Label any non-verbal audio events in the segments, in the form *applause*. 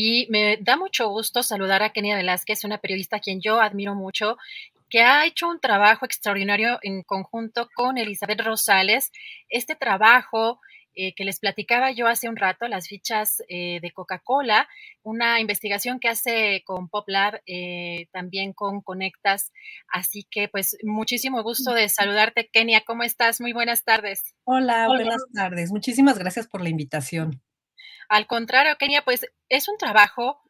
Y me da mucho gusto saludar a Kenia Velázquez, una periodista a quien yo admiro mucho, que ha hecho un trabajo extraordinario en conjunto con Elizabeth Rosales. Este trabajo eh, que les platicaba yo hace un rato, las fichas eh, de Coca-Cola, una investigación que hace con PopLab, eh, también con Conectas. Así que pues muchísimo gusto de saludarte, Kenia. ¿Cómo estás? Muy buenas tardes. Hola, buenas tardes. Muchísimas gracias por la invitación. Al contrario, Kenia, pues es un trabajo,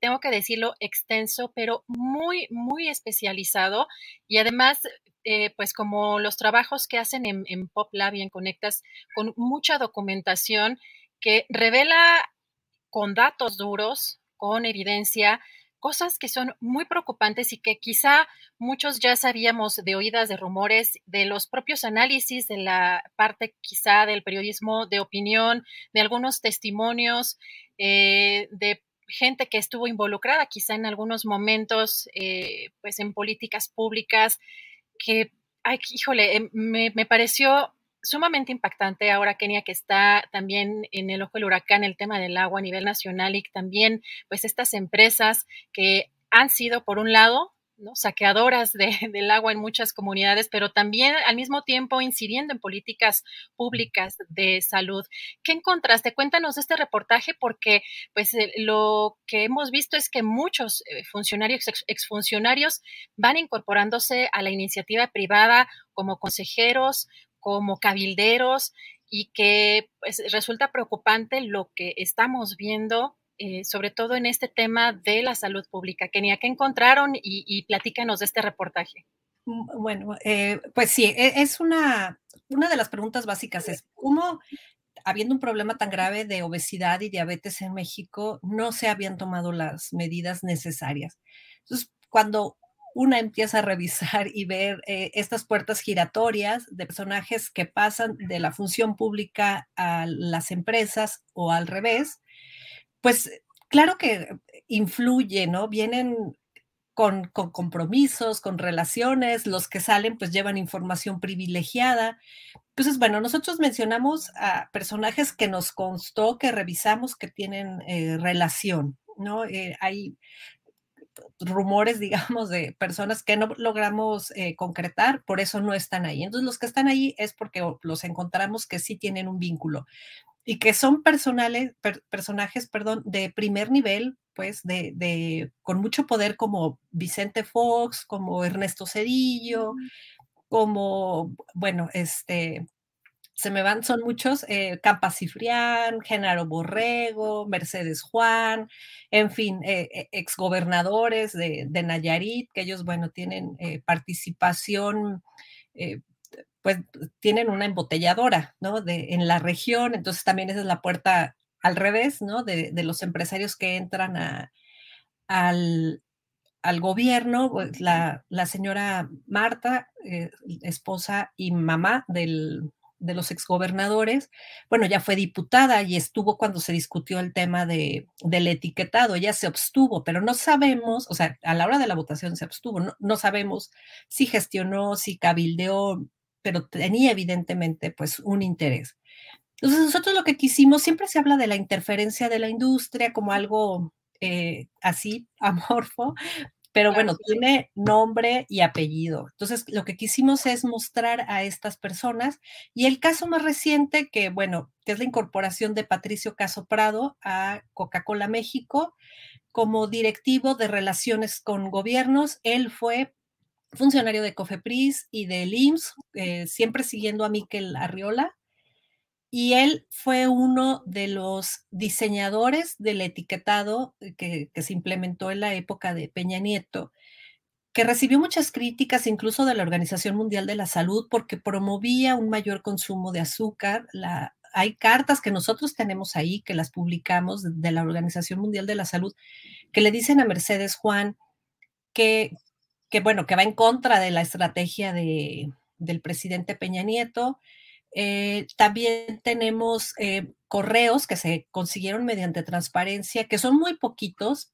tengo que decirlo, extenso, pero muy, muy especializado. Y además, eh, pues como los trabajos que hacen en, en PopLab y en Conectas, con mucha documentación que revela con datos duros, con evidencia, cosas que son muy preocupantes y que quizá muchos ya sabíamos de oídas, de rumores, de los propios análisis, de la parte quizá del periodismo de opinión, de algunos testimonios, eh, de gente que estuvo involucrada quizá en algunos momentos, eh, pues en políticas públicas, que, ay, híjole, em, me, me pareció sumamente impactante ahora, Kenia, que está también en el ojo del huracán el tema del agua a nivel nacional y también pues estas empresas que han sido, por un lado, ¿no? saqueadoras de, *laughs* del agua en muchas comunidades, pero también al mismo tiempo incidiendo en políticas públicas de salud. ¿Qué encontraste? Cuéntanos este reportaje porque pues eh, lo que hemos visto es que muchos eh, funcionarios, ex, exfuncionarios van incorporándose a la iniciativa privada como consejeros, como cabilderos y que pues, resulta preocupante lo que estamos viendo, eh, sobre todo en este tema de la salud pública. Kenia, ¿qué encontraron? Y, y platícanos de este reportaje. Mm, bueno, eh, pues sí, e, es una, una de las preguntas básicas es, ¿cómo, habiendo un problema tan grave de obesidad y diabetes en México, no se habían tomado las medidas necesarias? Entonces, cuando una empieza a revisar y ver eh, estas puertas giratorias de personajes que pasan de la función pública a las empresas o al revés, pues claro que influye, ¿no? Vienen con, con, compromisos, con relaciones, los que salen pues llevan información privilegiada. Entonces, bueno, nosotros mencionamos a personajes que nos constó, que revisamos que tienen eh, relación, ¿no? Eh, hay rumores, digamos, de personas que no logramos eh, concretar, por eso no están ahí. Entonces, los que están ahí es porque los encontramos que sí tienen un vínculo y que son personales, per, personajes, perdón, de primer nivel, pues, de, de, con mucho poder como Vicente Fox, como Ernesto Cedillo, como, bueno, este, se me van, son muchos, eh, Campa Cifrián, Genaro Borrego, Mercedes Juan, en fin, eh, exgobernadores de, de, Nayarit, que ellos, bueno, tienen eh, participación, eh, pues tienen una embotelladora, ¿no? De, en la región, entonces también esa es la puerta al revés, ¿no? De, de los empresarios que entran a, al, al gobierno, pues, la, la señora Marta, eh, esposa y mamá del de los exgobernadores, bueno, ya fue diputada y estuvo cuando se discutió el tema de, del etiquetado, ella se abstuvo, pero no sabemos, o sea, a la hora de la votación se abstuvo, no, no sabemos si gestionó, si cabildeó, pero tenía evidentemente pues un interés. Entonces nosotros lo que quisimos, siempre se habla de la interferencia de la industria como algo eh, así, *laughs* amorfo, pero bueno, tiene nombre y apellido. Entonces, lo que quisimos es mostrar a estas personas y el caso más reciente, que bueno, que es la incorporación de Patricio Caso Prado a Coca-Cola México como directivo de relaciones con gobiernos. Él fue funcionario de Cofepris y del IMSS, eh, siempre siguiendo a Miquel Arriola. Y él fue uno de los diseñadores del etiquetado eh, que, se implementó en la época de Peña Nieto, que recibió muchas críticas incluso de la Organización Mundial de la Salud porque promovía un mayor consumo de azúcar. Hay cartas que nosotros tenemos ahí, que las publicamos de la Organización Mundial de la Salud, que le dicen a Mercedes Juan que, que bueno, que va en contra de la estrategia de, del presidente Peña Nieto, eh, también tenemos eh, correos que se consiguieron mediante transparencia, que son muy poquitos,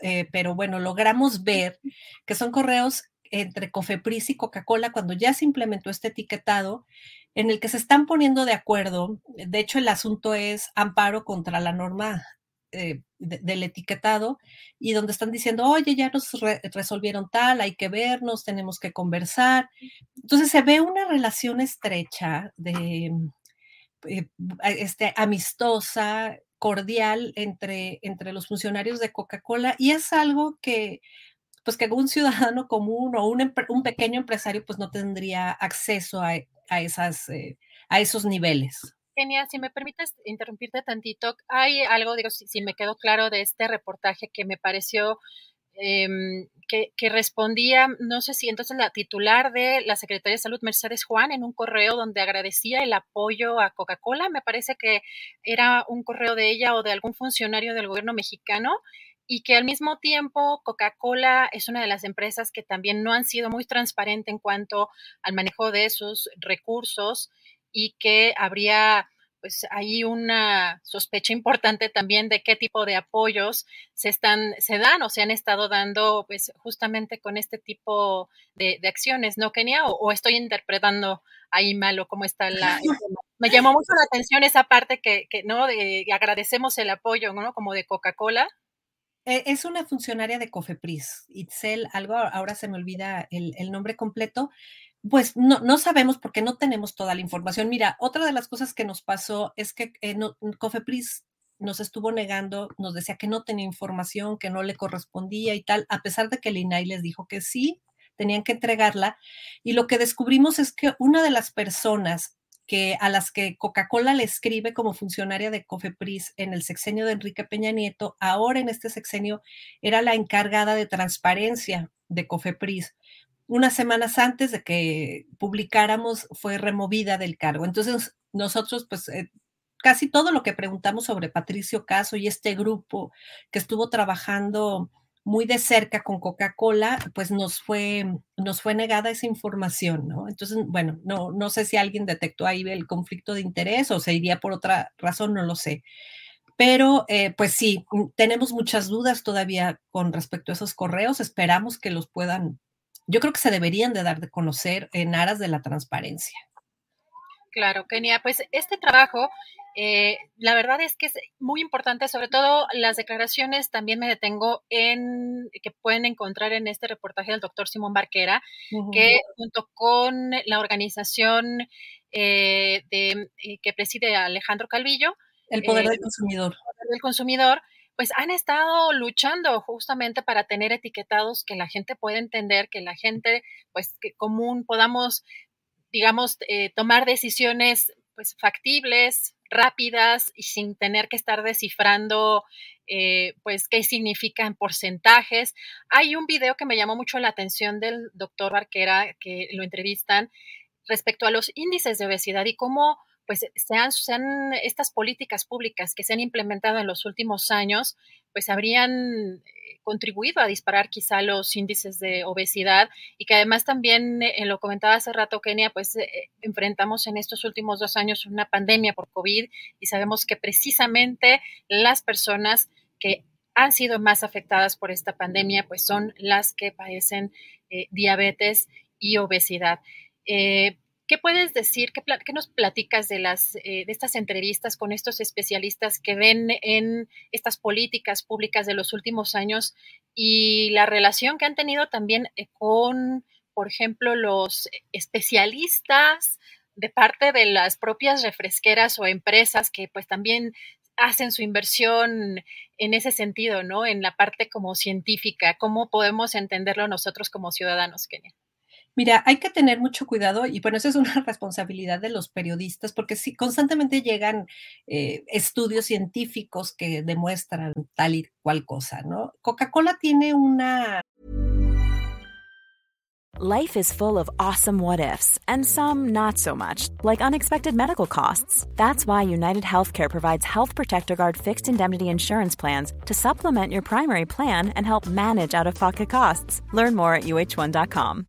eh, pero bueno, logramos ver que son correos entre Cofepris y Coca-Cola cuando ya se implementó este etiquetado, en el que se están poniendo de acuerdo. De hecho, el asunto es amparo contra la norma eh, del etiquetado y donde están diciendo, oye, ya nos resolvieron tal, hay que vernos, tenemos que conversar. Entonces se ve una relación estrecha de eh, este, amistosa, cordial entre, entre los funcionarios de Coca-Cola y es algo que pues que un ciudadano común o un, un pequeño empresario pues no tendría acceso a, a, esas, eh, a esos niveles. Genia, si me permites interrumpirte tantito, hay algo, digo, si, me quedó claro de este reportaje que me pareció em, que, que, respondía, no sé si entonces la titular de la Secretaría de Salud, Mercedes Juan, en un correo donde agradecía el apoyo a Coca-Cola, me parece que era un correo de ella o de algún funcionario del gobierno mexicano, y que al mismo tiempo Coca-Cola es una de las empresas que también no han sido muy transparente en cuanto al manejo de sus recursos y que habría pues ahí una sospecha importante también de qué tipo de apoyos se están, se dan o se han estado dando, pues justamente con este tipo de, acciones, ¿no, Kenia? O, estoy interpretando ahí mal o cómo está la. Me llamó mucho la atención esa parte que, que ¿no? De, agradecemos el apoyo, ¿no? Como de Coca-Cola. E, es una funcionaria de Cofepris, Itzel, algo, ahora se me olvida el, el nombre completo, pues no, no, sabemos porque no tenemos toda la información. Mira, otra de las cosas que nos pasó es que eh, Cofepris nos estuvo negando, nos decía que no tenía información, que no le correspondía y tal, a pesar de que el INAI les dijo que sí, tenían que entregarla. Y lo que descubrimos es que una de las personas que a las que Coca-Cola le escribe como funcionaria de Cofepris en el sexenio de Enrique Peña Nieto, ahora en este sexenio era la encargada de transparencia de Cofepris unas semanas antes de que publicáramos fue removida del cargo. Entonces, nosotros, pues, eh, casi todo lo que preguntamos sobre Patricio Caso y este grupo que estuvo trabajando muy de cerca con Coca-Cola, pues nos fue, nos fue negada esa información, ¿no? Entonces, bueno, no, no sé si alguien detectó ahí el conflicto de interés o se iría por otra razón, no lo sé. Pero, eh, pues sí, tenemos muchas dudas todavía con respecto a esos correos. Esperamos que los puedan yo creo que se deberían de dar de conocer en aras de la transparencia. Claro, Kenia, pues este trabajo, eh, la verdad es que es muy importante, sobre todo las declaraciones, también me detengo en que pueden encontrar en este reportaje del doctor Simón Barquera, que junto con la organización eh, de, eh, que preside Alejandro Calvillo, el poder del consumidor. El poder del consumidor, pues han estado luchando justamente para tener etiquetados que la gente pueda entender, que la gente, pues, que común podamos, digamos, eh, tomar decisiones, pues, factibles, rápidas y sin tener que estar descifrando, eh, pues, qué significan porcentajes. Hay un video que me llamó mucho la atención del doctor Barquera, que lo entrevistan, respecto a los índices de obesidad y cómo pues sean, sean estas políticas públicas que se han implementado en los últimos años, pues habrían eh, contribuido a disparar quizá los índices de obesidad y que además también, eh, lo comentaba hace rato Kenia, pues eh, enfrentamos en estos últimos dos años una pandemia por COVID y sabemos que precisamente las personas que han sido más afectadas por esta pandemia, pues son las que padecen diabetes y obesidad. ¿Qué puedes decir, qué, qué nos platicas de, las, eh, de estas entrevistas con estos especialistas que ven en estas políticas públicas de los últimos años y la relación que han tenido también eh, con, por ejemplo, los especialistas de parte de las propias refresqueras o empresas que pues también hacen su inversión en ese sentido, ¿no? En la parte como científica, ¿cómo podemos entenderlo nosotros como ciudadanos, Kenia? Mira, hay que tener mucho cuidado y bueno, eso es una *laughs* responsabilidad de los periodistas porque sí, constantemente llegan eh, estudios científicos que demuestran tal y cual cosa, ¿no? Coca-Cola tiene una... Life is full of awesome what ifs and some not so much, like unexpected medical costs. That's why United Healthcare provides Health Protector Guard fixed indemnity insurance plans to supplement your primary plan and help manage out of pocket costs. Learn more at uh1.com.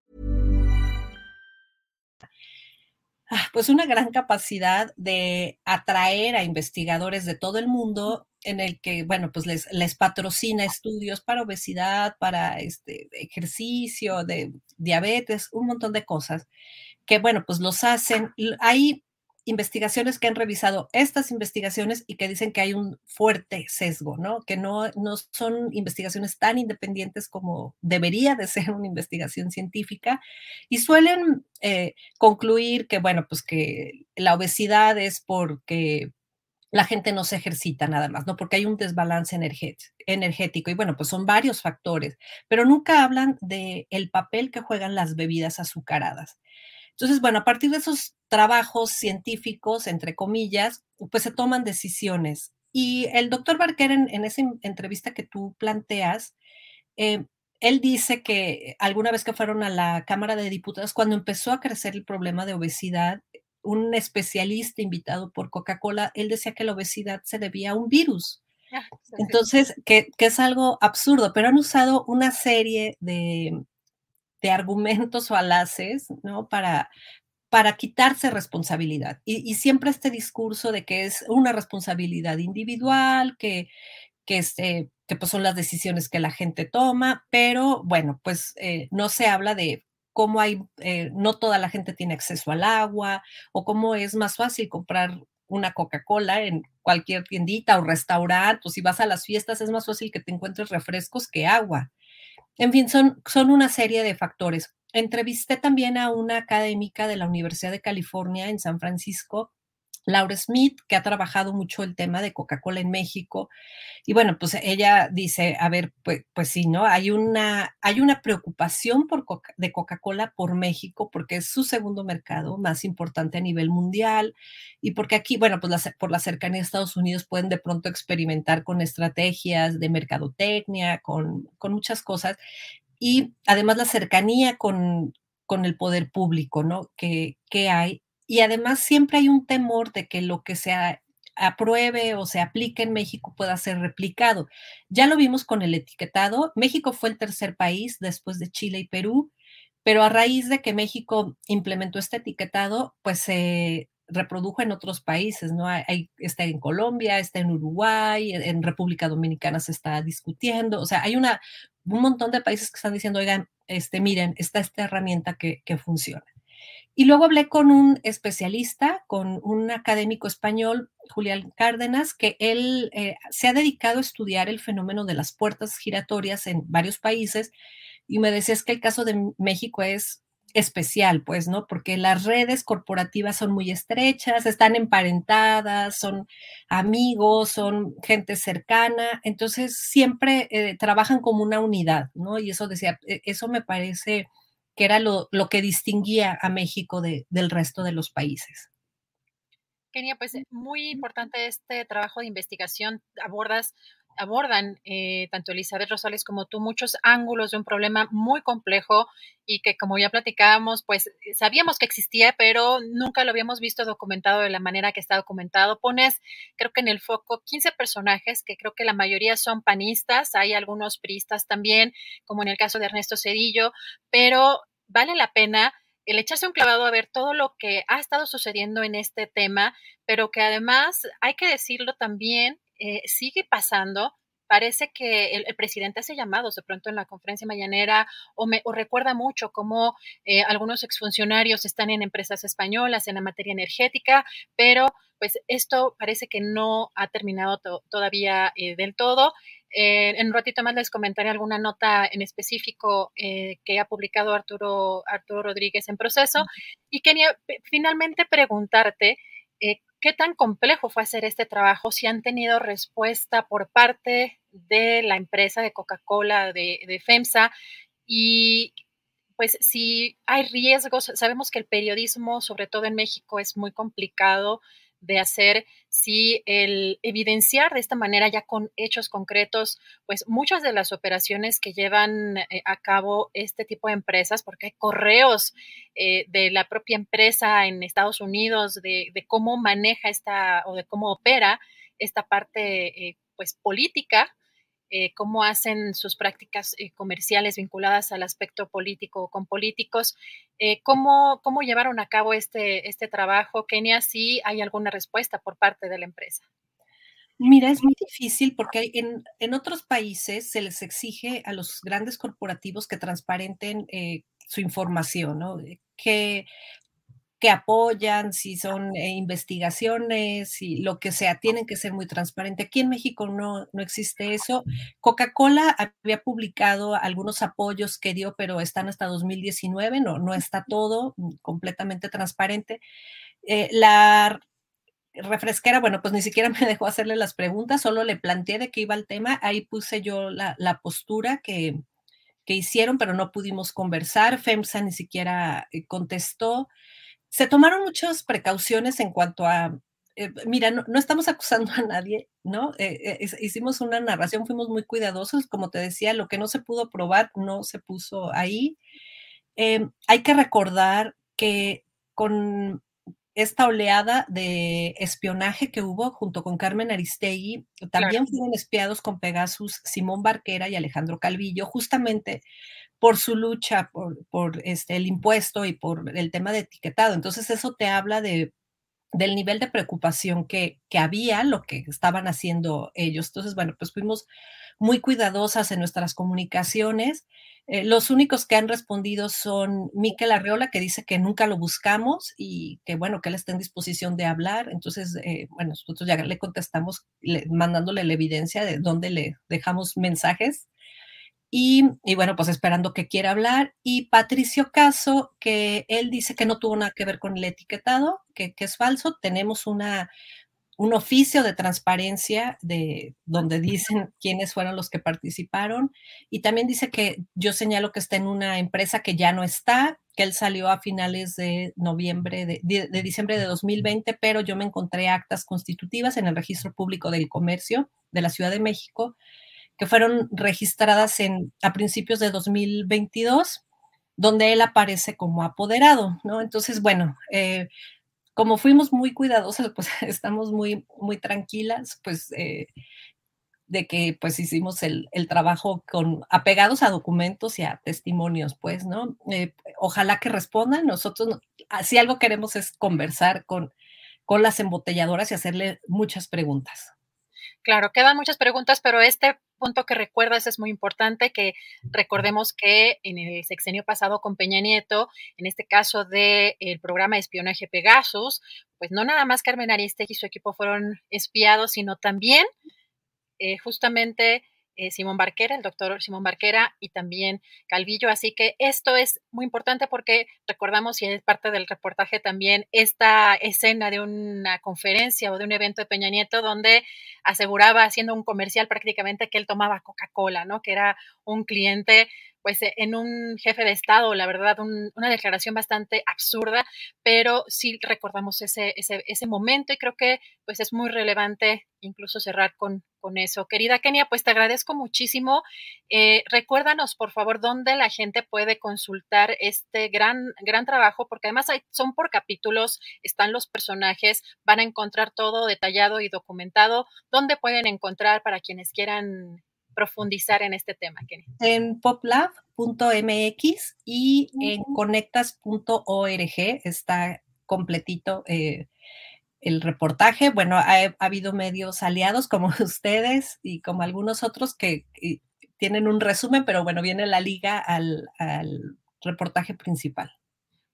Pues una gran capacidad de atraer a investigadores de todo el mundo en el que, bueno, pues les, patrocina estudios para obesidad, para este ejercicio, de diabetes, un montón de cosas que, bueno, pues los hacen. Hay investigaciones que han revisado estas investigaciones y que dicen que hay un fuerte sesgo, ¿no? Que no, no son investigaciones tan independientes como debería de ser una investigación científica y suelen eh, concluir que, bueno, pues que la obesidad es porque la gente no se ejercita nada más, ¿no? Porque hay un desbalance energético y bueno, pues son varios factores, pero nunca hablan del el papel que juegan las bebidas azucaradas. Entonces, bueno, a partir de esos trabajos científicos, entre comillas, pues se toman decisiones. Y el doctor Barker, en, esa entrevista que tú planteas, eh, él dice que alguna vez que fueron a la Cámara de Diputados, cuando empezó a crecer el problema de obesidad, un especialista invitado por Coca-Cola, él decía que la obesidad se debía a un virus. Ah, Entonces, que, que, es algo absurdo, pero han usado una serie de, de argumentos falaces, ¿no? Para, para quitarse responsabilidad. Y, siempre este discurso de que es una responsabilidad individual, que, que, este, que pues son las decisiones que la gente toma, pero bueno, pues eh, no se habla de cómo hay, eh, no toda la gente tiene acceso al agua o cómo es más fácil comprar una Coca-Cola en cualquier tiendita o restaurante, o si vas a las fiestas es más fácil que te encuentres refrescos que agua. En fin, son, son una serie de factores. Entrevisté también a una académica de la Universidad de California en San Francisco Laura Smith, que ha trabajado mucho el tema de Coca-Cola en México. Y bueno, pues ella dice, a ver, pues, pues sí, ¿no? Hay una, hay una preocupación por de Coca-Cola por México, porque es su segundo mercado más importante a nivel mundial y porque aquí, bueno, pues por la cercanía a Estados Unidos pueden de pronto experimentar con estrategias de mercadotecnia, con, con muchas cosas. Y además la cercanía con, con el poder público, ¿no? Que, que hay y además siempre hay un temor de que lo que se apruebe o se aplique en México pueda ser replicado. Ya lo vimos con el etiquetado. México fue el tercer país después de Chile y Perú, pero a raíz de que México implementó este etiquetado, pues se reprodujo en otros países, ¿no? Hay, está en Colombia, está en Uruguay, en República Dominicana se está discutiendo, o sea, hay una, un montón de países que están diciendo, oigan, este, miren, está esta herramienta que, que funciona. Y luego hablé con un especialista, con un académico español, Julián Cárdenas, que él eh, se ha dedicado a estudiar el fenómeno de las puertas giratorias en varios países y me decía es que el caso de México es especial, pues, ¿no? Porque las redes corporativas son muy estrechas, están emparentadas, son amigos, son gente cercana, entonces siempre eh, trabajan como una unidad, ¿no? Y eso decía, e, eso me parece que era lo, que distinguía a México del resto de los países. Kenia, pues muy importante este trabajo de investigación. Abordas abordan eh, tanto Elizabeth Rosales como tú muchos ángulos de un problema muy complejo y que como ya platicábamos, pues eh, sabíamos que existía, pero nunca lo habíamos visto documentado de la manera que está documentado. Pones, creo que en el foco, 15 personajes, que creo que la mayoría son panistas, hay algunos priistas también, como en el caso de Ernesto Cedillo, pero vale la pena el echarse un clavado a ver todo lo que ha estado sucediendo en este tema, pero que además, hay que decirlo también, eh, sigue pasando. Parece que el, presidente hace llamados de pronto en la conferencia mañanera o, me, recuerda mucho cómo eh, algunos exfuncionarios están en empresas españolas en la materia energética, pero pues esto parece que no ha terminado todavía eh, del todo. en un ratito más les comentaré alguna nota en específico que ha publicado Arturo, Arturo Rodríguez en proceso. Y quería finalmente preguntarte ¿Qué tan complejo fue hacer este trabajo? Si han tenido respuesta por parte de la empresa de Coca-Cola, de, FEMSA, y pues si hay riesgos, sabemos que el periodismo, sobre todo en México, es muy complicado de hacer si el evidenciar de esta manera ya con hechos concretos, pues muchas de las operaciones que llevan eh, a cabo este tipo de empresas, porque hay correos eh, de la propia empresa en Estados Unidos de, de, cómo maneja esta o de cómo opera esta parte eh, pues política eh, cómo hacen sus prácticas eh, comerciales vinculadas al aspecto político con políticos. Eh, ¿cómo, ¿cómo, llevaron a cabo este, este trabajo? Kenia, si hay alguna respuesta por parte de la empresa. Mira, es muy difícil porque en, en otros países se les exige a los grandes corporativos que transparenten su información, ¿no? Que que apoyan, si son eh, investigaciones, y lo que sea, tienen que ser muy transparentes. Aquí en México no, no existe eso. Coca-Cola había publicado algunos apoyos que dio, pero están hasta 2019, no, no está todo completamente transparente. Eh, la refresquera, bueno, pues ni siquiera *laughs* me dejó hacerle las preguntas, solo le planteé de qué iba el tema, ahí puse yo la, la postura que, que hicieron, pero no pudimos conversar, FEMSA ni siquiera eh, contestó se tomaron muchas precauciones en cuanto a, eh, mira, no, estamos acusando a nadie, ¿no? Eh, eh, hicimos una narración, fuimos muy cuidadosos, como te decía, lo que no se pudo probar no se puso ahí. Em, hay que recordar que con esta oleada de espionaje que hubo junto con Carmen Aristegui, también fueron espiados con Pegasus Simón Barquera y Alejandro Calvillo, justamente por su lucha por, este, el impuesto y por el tema de etiquetado. Entonces eso te habla de, del nivel de preocupación que, que había, lo que estaban haciendo ellos. Entonces, bueno, pues fuimos muy cuidadosas en nuestras comunicaciones. Eh, los únicos que han respondido son Miquel Arreola, que dice que nunca lo buscamos y que, bueno, que él está en disposición de hablar. Entonces, eh, bueno, nosotros ya le contestamos mandándole la evidencia de dónde le dejamos mensajes y, bueno, pues esperando que quiera hablar. Y Patricio Caso, que él dice que no tuvo nada que ver con el etiquetado, que, es falso. Tenemos una, un oficio de transparencia de donde dicen *laughs* quiénes fueron los que participaron. Y también dice que yo señalo que está en una empresa que ya no está, que él salió a finales de noviembre, de, de diciembre de 2020, pero yo me encontré actas constitutivas en el registro público del comercio de la Ciudad de México que fueron registradas en, a principios de 2022, donde él aparece como apoderado, ¿no? Entonces, bueno, eh, como fuimos muy cuidadosas, pues *laughs* estamos muy, muy tranquilas, pues, eh, de que pues hicimos el, trabajo con apegados a documentos y a testimonios, pues, ¿no? Eh, ojalá que respondan. Nosotros, si algo queremos es conversar con, con las embotelladoras y hacerle muchas preguntas. Claro, quedan muchas preguntas, pero este punto que recuerdas es muy importante, que recordemos que en el sexenio pasado con Peña Nieto, en este caso del programa de espionaje Pegasus, pues no nada más Carmen Aristegui y su equipo fueron espiados, sino también eh, justamente eh, Simón Barquera, el doctor Simón Barquera y también Calvillo. Así que esto es muy importante porque recordamos, y es parte del reportaje también, esta escena de una conferencia o de un evento de Peña Nieto donde aseguraba, haciendo un comercial prácticamente, que él tomaba Coca-Cola, ¿no? Que era un cliente pues e, en un jefe de Estado, la verdad, una declaración bastante absurda, pero sí recordamos ese, ese, ese momento y creo que pues es muy relevante incluso cerrar con, con eso. Querida Kenia, pues te agradezco muchísimo. Eh, recuérdanos, por favor, dónde la gente puede consultar este gran, gran trabajo, porque además son por capítulos, están los personajes, van a encontrar todo detallado y documentado. ¿Dónde pueden encontrar para quienes quieran profundizar en este tema, Kenia? En poplab.mx y en conectas.org está completito. Eh, el reportaje. Bueno, ha, habido medios aliados como *laughs* ustedes y como algunos otros que, tienen un resumen, pero bueno, viene la liga al, reportaje principal.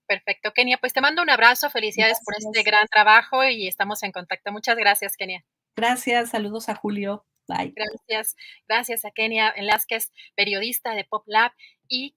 Perfecto, Kenia. Pues te mando un abrazo, felicidades por este gran trabajo y estamos en contacto. Muchas gracias, Kenia. Gracias, saludos a Julio. Bye. Gracias, gracias a Kenia Velázquez, periodista de Pop Lab y